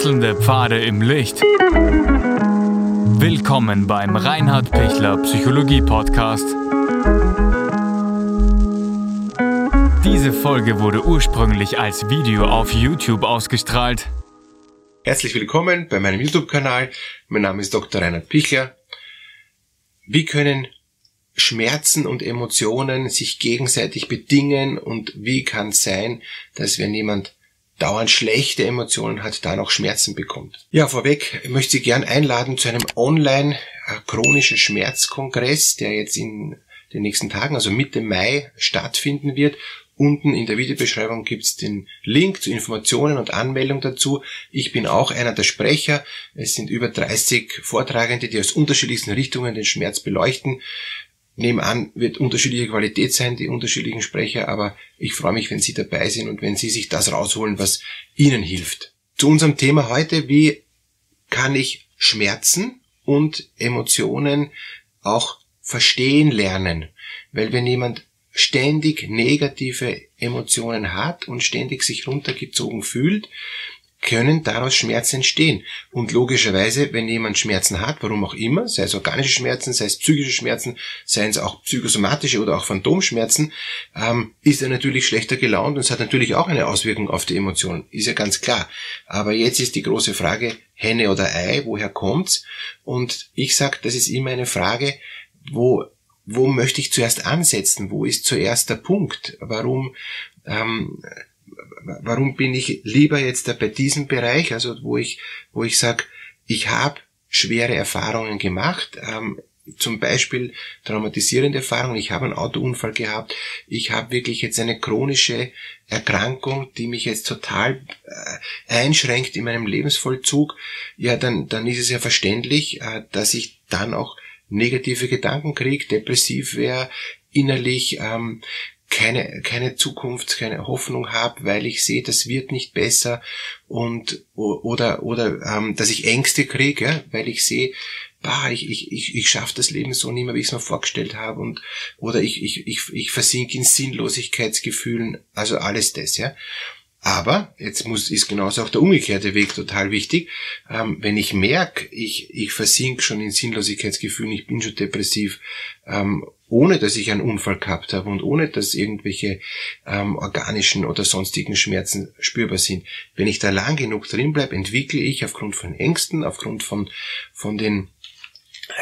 Wechselnde Pfade im Licht. Willkommen beim Reinhard Pichler Psychologie Podcast. Diese Folge wurde ursprünglich als Video auf YouTube ausgestrahlt. Herzlich willkommen bei meinem YouTube-Kanal. Mein Name ist Dr. Reinhard Pichler. Wie können Schmerzen und Emotionen sich gegenseitig bedingen und wie kann es sein, dass wenn jemand dauernd schlechte Emotionen hat, da noch Schmerzen bekommt. Ja, vorweg möchte ich gern einladen zu einem online äh, chronischen Schmerzkongress, der jetzt in den nächsten Tagen, also Mitte Mai, stattfinden wird. Unten in der Videobeschreibung gibt's den Link zu Informationen und Anmeldung dazu. Ich bin auch einer der Sprecher. Es sind über 30 Vortragende, die aus unterschiedlichsten Richtungen den Schmerz beleuchten. Nebenan wird unterschiedliche Qualität sein, die unterschiedlichen Sprecher, aber ich freue mich, wenn Sie dabei sind und wenn Sie sich das rausholen, was Ihnen hilft. Zu unserem Thema heute, wie kann ich Schmerzen und Emotionen auch verstehen lernen? Weil wenn jemand ständig negative Emotionen hat und ständig sich runtergezogen fühlt, können daraus Schmerzen entstehen. Und logischerweise, wenn jemand Schmerzen hat, warum auch immer, sei es organische Schmerzen, sei es psychische Schmerzen, seien es auch psychosomatische oder auch Phantomschmerzen, ähm, ist er natürlich schlechter gelaunt und es hat natürlich auch eine Auswirkung auf die Emotionen. Ist ja ganz klar. Aber jetzt ist die große Frage, Henne oder Ei, woher kommt's? Und ich sag, das ist immer eine Frage, wo wo möchte ich zuerst ansetzen? Wo ist zuerst der Punkt? Warum ähm, warum bin ich lieber jetzt bei diesem Bereich, also wo ich, wo ich sage, ich habe schwere Erfahrungen gemacht, ähm, zum Beispiel traumatisierende Erfahrungen. Ich habe einen Autounfall gehabt. Ich habe wirklich jetzt eine chronische Erkrankung, die mich jetzt total äh, einschränkt in meinem Lebensvollzug. Ja, dann, dann ist es ja verständlich, äh, dass ich dann auch negative Gedanken kriege, depressiv wäre, innerlich ähm, keine, keine Zukunft, keine Hoffnung habe, weil ich sehe, das wird nicht besser und oder oder ähm, dass ich Ängste kriege, ja, weil ich sehe, bah, ich, ich, ich, ich schaffe das Leben so nicht mehr, wie ich es mir vorgestellt habe und oder ich, ich, ich, ich versinke in Sinnlosigkeitsgefühlen, also alles das, ja. Aber jetzt muss, ist genauso auch der umgekehrte Weg total wichtig. Ähm, wenn ich merke, ich, ich versink schon in Sinnlosigkeitsgefühlen, ich bin schon depressiv, ähm, ohne dass ich einen Unfall gehabt habe und ohne dass irgendwelche ähm, organischen oder sonstigen Schmerzen spürbar sind. Wenn ich da lang genug drin bleibe, entwickle ich aufgrund von Ängsten, aufgrund von, von den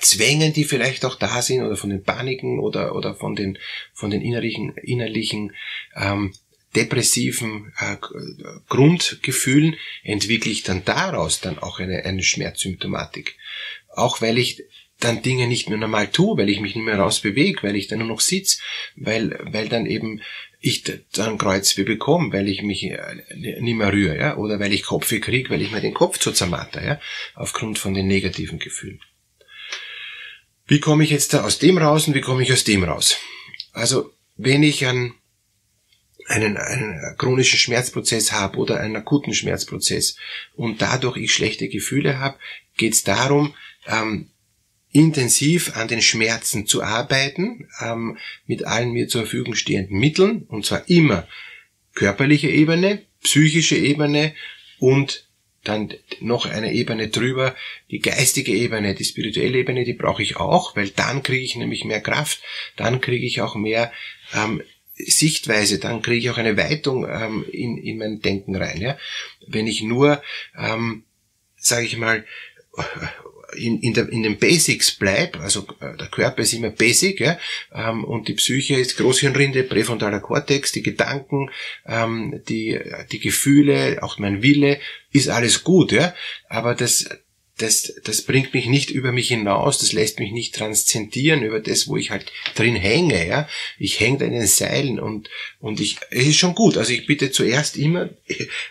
Zwängen, die vielleicht auch da sind, oder von den Paniken oder, oder von den, von den innerlichen, innerlichen ähm, depressiven äh, Grundgefühlen entwickle ich dann daraus dann auch eine, eine Schmerzsymptomatik. Auch weil ich dann Dinge nicht mehr normal tue, weil ich mich nicht mehr rausbewege, weil ich dann nur noch sitze, weil, weil dann eben ich dann Kreuzweh bekomme, weil ich mich äh, nicht mehr rühre, ja, oder weil ich Kopfweh kriege, weil ich mir den Kopf zu zermatter, ja, aufgrund von den negativen Gefühlen. Wie komme ich jetzt da aus dem raus und wie komme ich aus dem raus? Also, wenn ich an einen, einen chronischen Schmerzprozess habe oder einen akuten Schmerzprozess und dadurch ich schlechte Gefühle habe, geht es darum, ähm, intensiv an den Schmerzen zu arbeiten, ähm, mit allen mir zur Verfügung stehenden Mitteln, und zwar immer körperliche Ebene, psychische Ebene und dann noch eine Ebene drüber, die geistige Ebene, die spirituelle Ebene, die brauche ich auch, weil dann kriege ich nämlich mehr Kraft, dann kriege ich auch mehr ähm, Sichtweise, dann kriege ich auch eine Weitung ähm, in, in mein Denken rein. Ja? Wenn ich nur, ähm, sage ich mal, in, in, der, in den Basics bleib, also äh, der Körper ist immer Basic, ja, ähm, und die Psyche ist Großhirnrinde, präfrontaler Kortex, die Gedanken, ähm, die, die Gefühle, auch mein Wille, ist alles gut, ja, aber das, das, das bringt mich nicht über mich hinaus, das lässt mich nicht transzendieren über das, wo ich halt drin hänge, ja. Ich hänge da in den Seilen und, und ich, es ist schon gut. Also ich bitte zuerst immer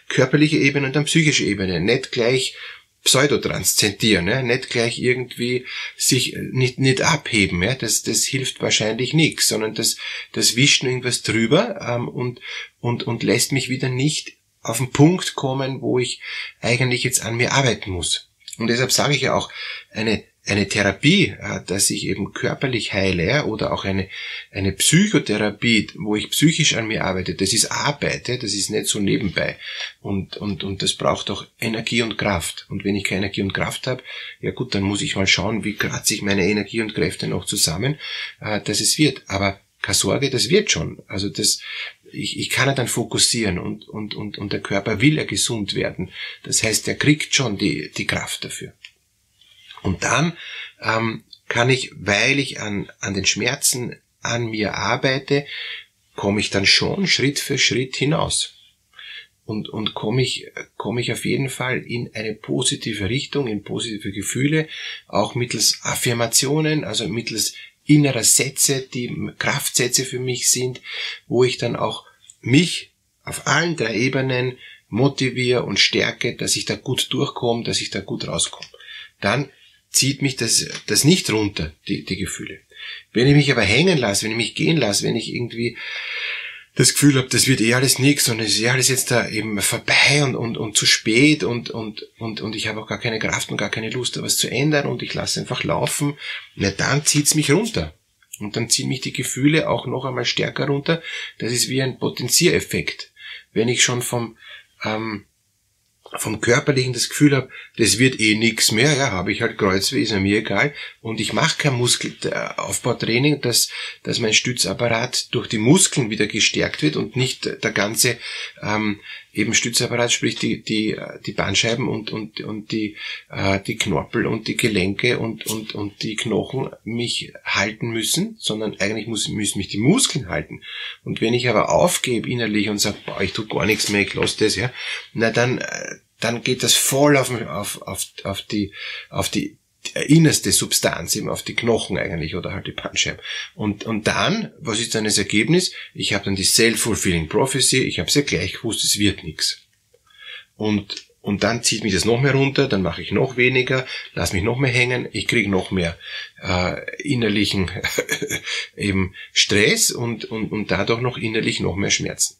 körperliche Ebene und dann psychische Ebene, nicht gleich pseudotranszendieren, ja? nicht gleich irgendwie sich nicht, nicht abheben, ja? das, das hilft wahrscheinlich nichts, sondern das, das wischt irgendwas drüber ähm, und, und, und lässt mich wieder nicht auf den Punkt kommen, wo ich eigentlich jetzt an mir arbeiten muss. Und deshalb sage ich ja auch, eine eine Therapie, äh, dass ich eben körperlich heile oder auch eine, eine Psychotherapie, wo ich psychisch an mir arbeite, das ist Arbeit, das ist nicht so nebenbei. Und, und, und das braucht auch Energie und Kraft. Und wenn ich keine Energie und Kraft habe, ja gut, dann muss ich mal schauen, wie kratze ich meine Energie und Kräfte noch zusammen, äh, dass es wird. Aber keine Sorge, das wird schon. Also das, ich, ich kann ja dann fokussieren und, und, und, und der Körper will ja gesund werden. Das heißt, er kriegt schon die, die Kraft dafür. Und dann ähm, kann ich, weil ich an, an den Schmerzen an mir arbeite, komme ich dann schon Schritt für Schritt hinaus. Und, und komme ich, komme ich auf jeden Fall in eine positive Richtung, in positive Gefühle, auch mittels Affirmationen, also mittels innerer Sätze, die Kraftsätze für mich sind, wo ich dann auch mich auf allen drei Ebenen motiviere und stärke, dass ich da gut durchkomme, dass ich da gut rauskomme. Dann zieht mich das, das nicht runter, die, die Gefühle. Wenn ich mich aber hängen lasse, wenn ich mich gehen lasse, wenn ich irgendwie das Gefühl habe, das wird eh alles nichts und es ist eh alles jetzt da eben vorbei und, und, und zu spät und, und, und, und ich habe auch gar keine Kraft und gar keine Lust, da was zu ändern und ich lasse einfach laufen, na dann zieht's mich runter. Und dann ziehen mich die Gefühle auch noch einmal stärker runter. Das ist wie ein Potenziereffekt. Wenn ich schon vom, ähm, vom Körperlichen das Gefühl habe, das wird eh nix mehr, ja, habe ich halt Kreuzweh, ist mir egal. Und ich mache kein Muskelaufbautraining, dass, dass mein Stützapparat durch die Muskeln wieder gestärkt wird und nicht der ganze ähm, eben Stützapparat, sprich die, die, die Bandscheiben und, und, und die, äh, die Knorpel und die Gelenke und, und, und die Knochen mich halten müssen, sondern eigentlich muss, müssen mich die Muskeln halten. Und wenn ich aber aufgebe innerlich und sage, boah, ich tu gar nichts mehr, ich lasse das, ja, na dann, äh, dann geht das voll auf, auf, auf, auf die, auf die innerste Substanz, eben auf die Knochen eigentlich oder halt die Bandscheiben. Und, und dann, was ist dann das Ergebnis? Ich habe dann die Self-Fulfilling Prophecy, ich habe sehr gleich gewusst, es wird nichts. Und, und dann zieht mich das noch mehr runter, dann mache ich noch weniger, lass mich noch mehr hängen, ich kriege noch mehr äh, innerlichen eben Stress und, und, und dadurch noch innerlich noch mehr Schmerzen.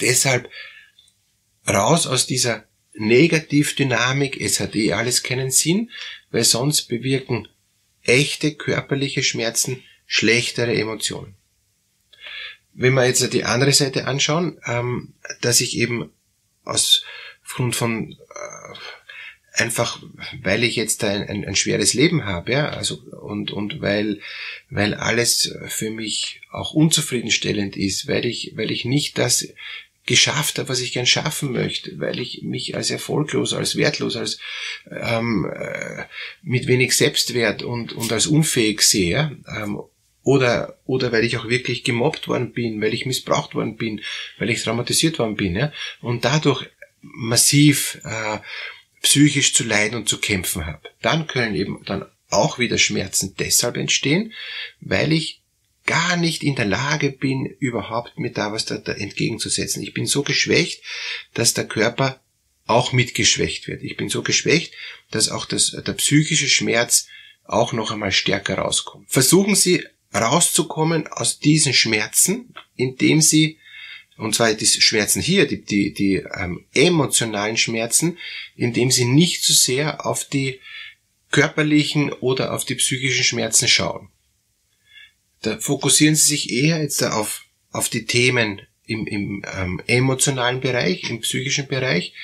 Deshalb raus aus dieser Negativdynamik, es hat eh alles keinen Sinn, weil sonst bewirken echte körperliche Schmerzen schlechtere Emotionen. Wenn wir jetzt die andere Seite anschauen, ähm, dass ich eben aus aufgrund von äh, einfach, weil ich jetzt ein, ein, ein, schweres Leben habe, ja, also und und weil weil alles für mich auch unzufriedenstellend ist, weil ich weil ich nicht das geschafft habe, was ich gern schaffen möchte, weil ich mich als erfolglos, als wertlos, als ähm, äh, mit wenig Selbstwert und, und als unfähig sehe, ähm, oder, oder weil ich auch wirklich gemobbt worden bin, weil ich missbraucht worden bin, weil ich traumatisiert worden bin, ja, und dadurch massiv äh, psychisch zu leiden und zu kämpfen habe. Dann können eben dann auch wieder Schmerzen deshalb entstehen, weil ich gar nicht in der Lage bin, überhaupt mir da was da, da entgegenzusetzen. Ich bin so geschwächt, dass der Körper auch mitgeschwächt wird. Ich bin so geschwächt, dass auch das, der psychische Schmerz auch noch einmal stärker rauskommt. Versuchen Sie rauszukommen aus diesen Schmerzen, indem Sie, und zwar die Schmerzen hier, die, die, die ähm, emotionalen Schmerzen, indem Sie nicht zu so sehr auf die körperlichen oder auf die psychischen Schmerzen schauen. Da fokussieren Sie sich eher jetzt auf, auf die Themen im, im ähm, emotionalen Bereich, im psychischen Bereich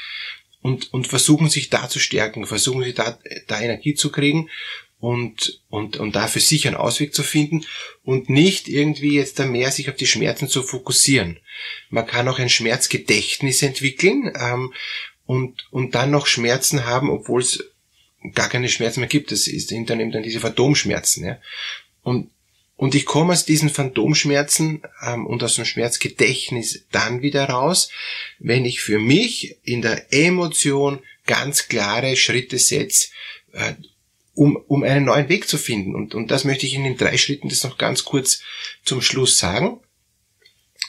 und, und versuchen sich da zu stärken, versuchen sie da, da Energie zu kriegen und, und, und da für sich einen Ausweg zu finden und nicht irgendwie jetzt da mehr sich auf die Schmerzen zu fokussieren. Man kann auch ein Schmerzgedächtnis entwickeln ähm, und, und dann noch Schmerzen haben, obwohl es gar keine Schmerzen mehr gibt. Das ist dann eben dann diese Phantomschmerzen. Ja? Und und ich komme aus diesen Phantomschmerzen ähm, und aus dem Schmerzgedächtnis dann wieder raus, wenn ich für mich in der Emotion ganz klare Schritte setze, äh, um, um einen neuen Weg zu finden. Und, und das möchte ich in den drei Schritten das noch ganz kurz zum Schluss sagen.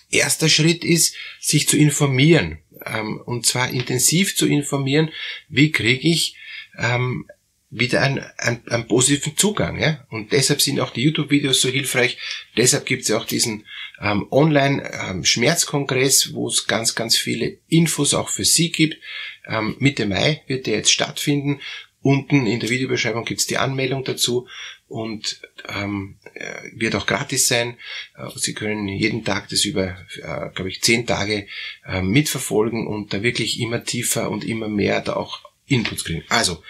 Erster Schritt ist, sich zu informieren. Ähm, und zwar intensiv zu informieren, wie kriege ich ähm, wieder einen, einen, einen positiven Zugang. Ja? Und deshalb sind auch die YouTube-Videos so hilfreich. Deshalb gibt es ja auch diesen ähm, Online-Schmerzkongress, ähm, wo es ganz, ganz viele Infos auch für Sie gibt. Ähm, Mitte Mai wird der jetzt stattfinden. Unten in der Videobeschreibung gibt's die Anmeldung dazu und ähm, äh, wird auch gratis sein. Äh, Sie können jeden Tag das über, äh, glaube ich, zehn Tage äh, mitverfolgen und da wirklich immer tiefer und immer mehr da auch Inputs kriegen. Also,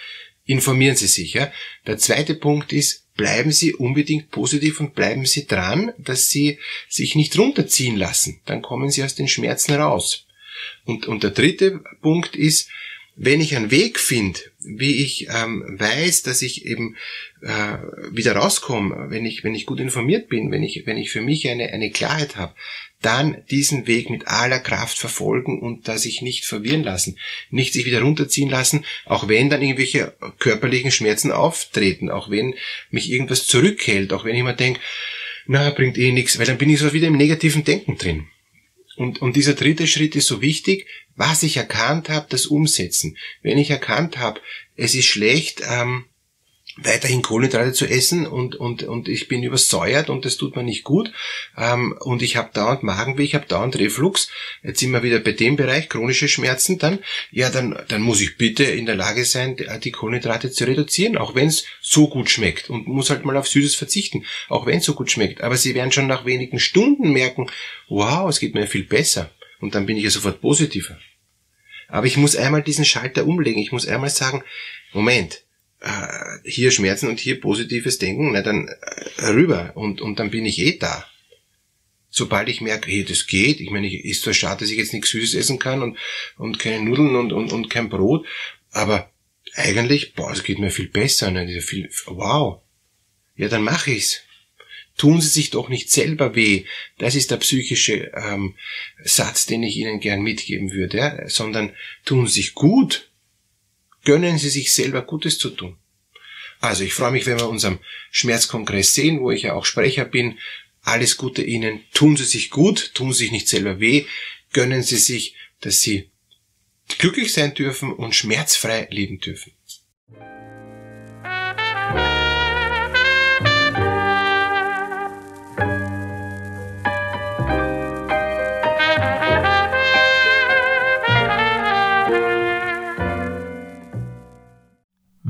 informieren Sie sich. Ja. Der zweite Punkt ist, bleiben Sie unbedingt positiv und bleiben Sie dran, dass Sie sich nicht runterziehen lassen. Dann kommen Sie aus den Schmerzen raus. Und, und der dritte Punkt ist, wenn ich einen Weg finde, wie ich ähm, weiß, dass ich eben äh, wieder rauskomme, wenn ich, wenn ich gut informiert bin, wenn ich, wenn ich für mich eine, eine Klarheit habe, dann diesen Weg mit aller Kraft verfolgen und da sich nicht verwirren lassen, nicht sich wieder runterziehen lassen, auch wenn dann irgendwelche körperlichen Schmerzen auftreten, auch wenn mich irgendwas zurückhält, auch wenn ich mir denke, na, bringt eh nichts, weil dann bin ich so wieder im negativen Denken drin. Und, und dieser dritte Schritt ist so wichtig, was ich erkannt habe, das umsetzen. Wenn ich erkannt habe, es ist schlecht, ähm, weiterhin Kohlenhydrate zu essen und, und, und ich bin übersäuert und das tut mir nicht gut. Ähm, und ich habe dauernd Magenweh, ich habe dauernd Reflux, jetzt sind wir wieder bei dem Bereich, chronische Schmerzen dann, ja, dann, dann muss ich bitte in der Lage sein, die Kohlenhydrate zu reduzieren, auch wenn es so gut schmeckt und muss halt mal auf Süßes verzichten, auch wenn es so gut schmeckt, aber Sie werden schon nach wenigen Stunden merken, wow, es geht mir viel besser. Und dann bin ich ja sofort positiver. Aber ich muss einmal diesen Schalter umlegen, ich muss einmal sagen, Moment, hier Schmerzen und hier positives Denken, na dann äh, rüber und, und dann bin ich eh da. Sobald ich merke, hey, das geht, ich meine, ist zwar schade, dass ich jetzt nichts Süßes essen kann und, und keine Nudeln und, und, und kein Brot, aber eigentlich, boah, es geht mir viel besser, ne? viel, wow. Ja, dann mache ich's. Tun Sie sich doch nicht selber weh. Das ist der psychische ähm, Satz, den ich Ihnen gern mitgeben würde, ja? sondern tun Sie sich gut gönnen Sie sich selber Gutes zu tun. Also ich freue mich, wenn wir unserem Schmerzkongress sehen, wo ich ja auch Sprecher bin. Alles Gute Ihnen. Tun Sie sich gut, tun Sie sich nicht selber weh, gönnen Sie sich, dass Sie glücklich sein dürfen und schmerzfrei leben dürfen.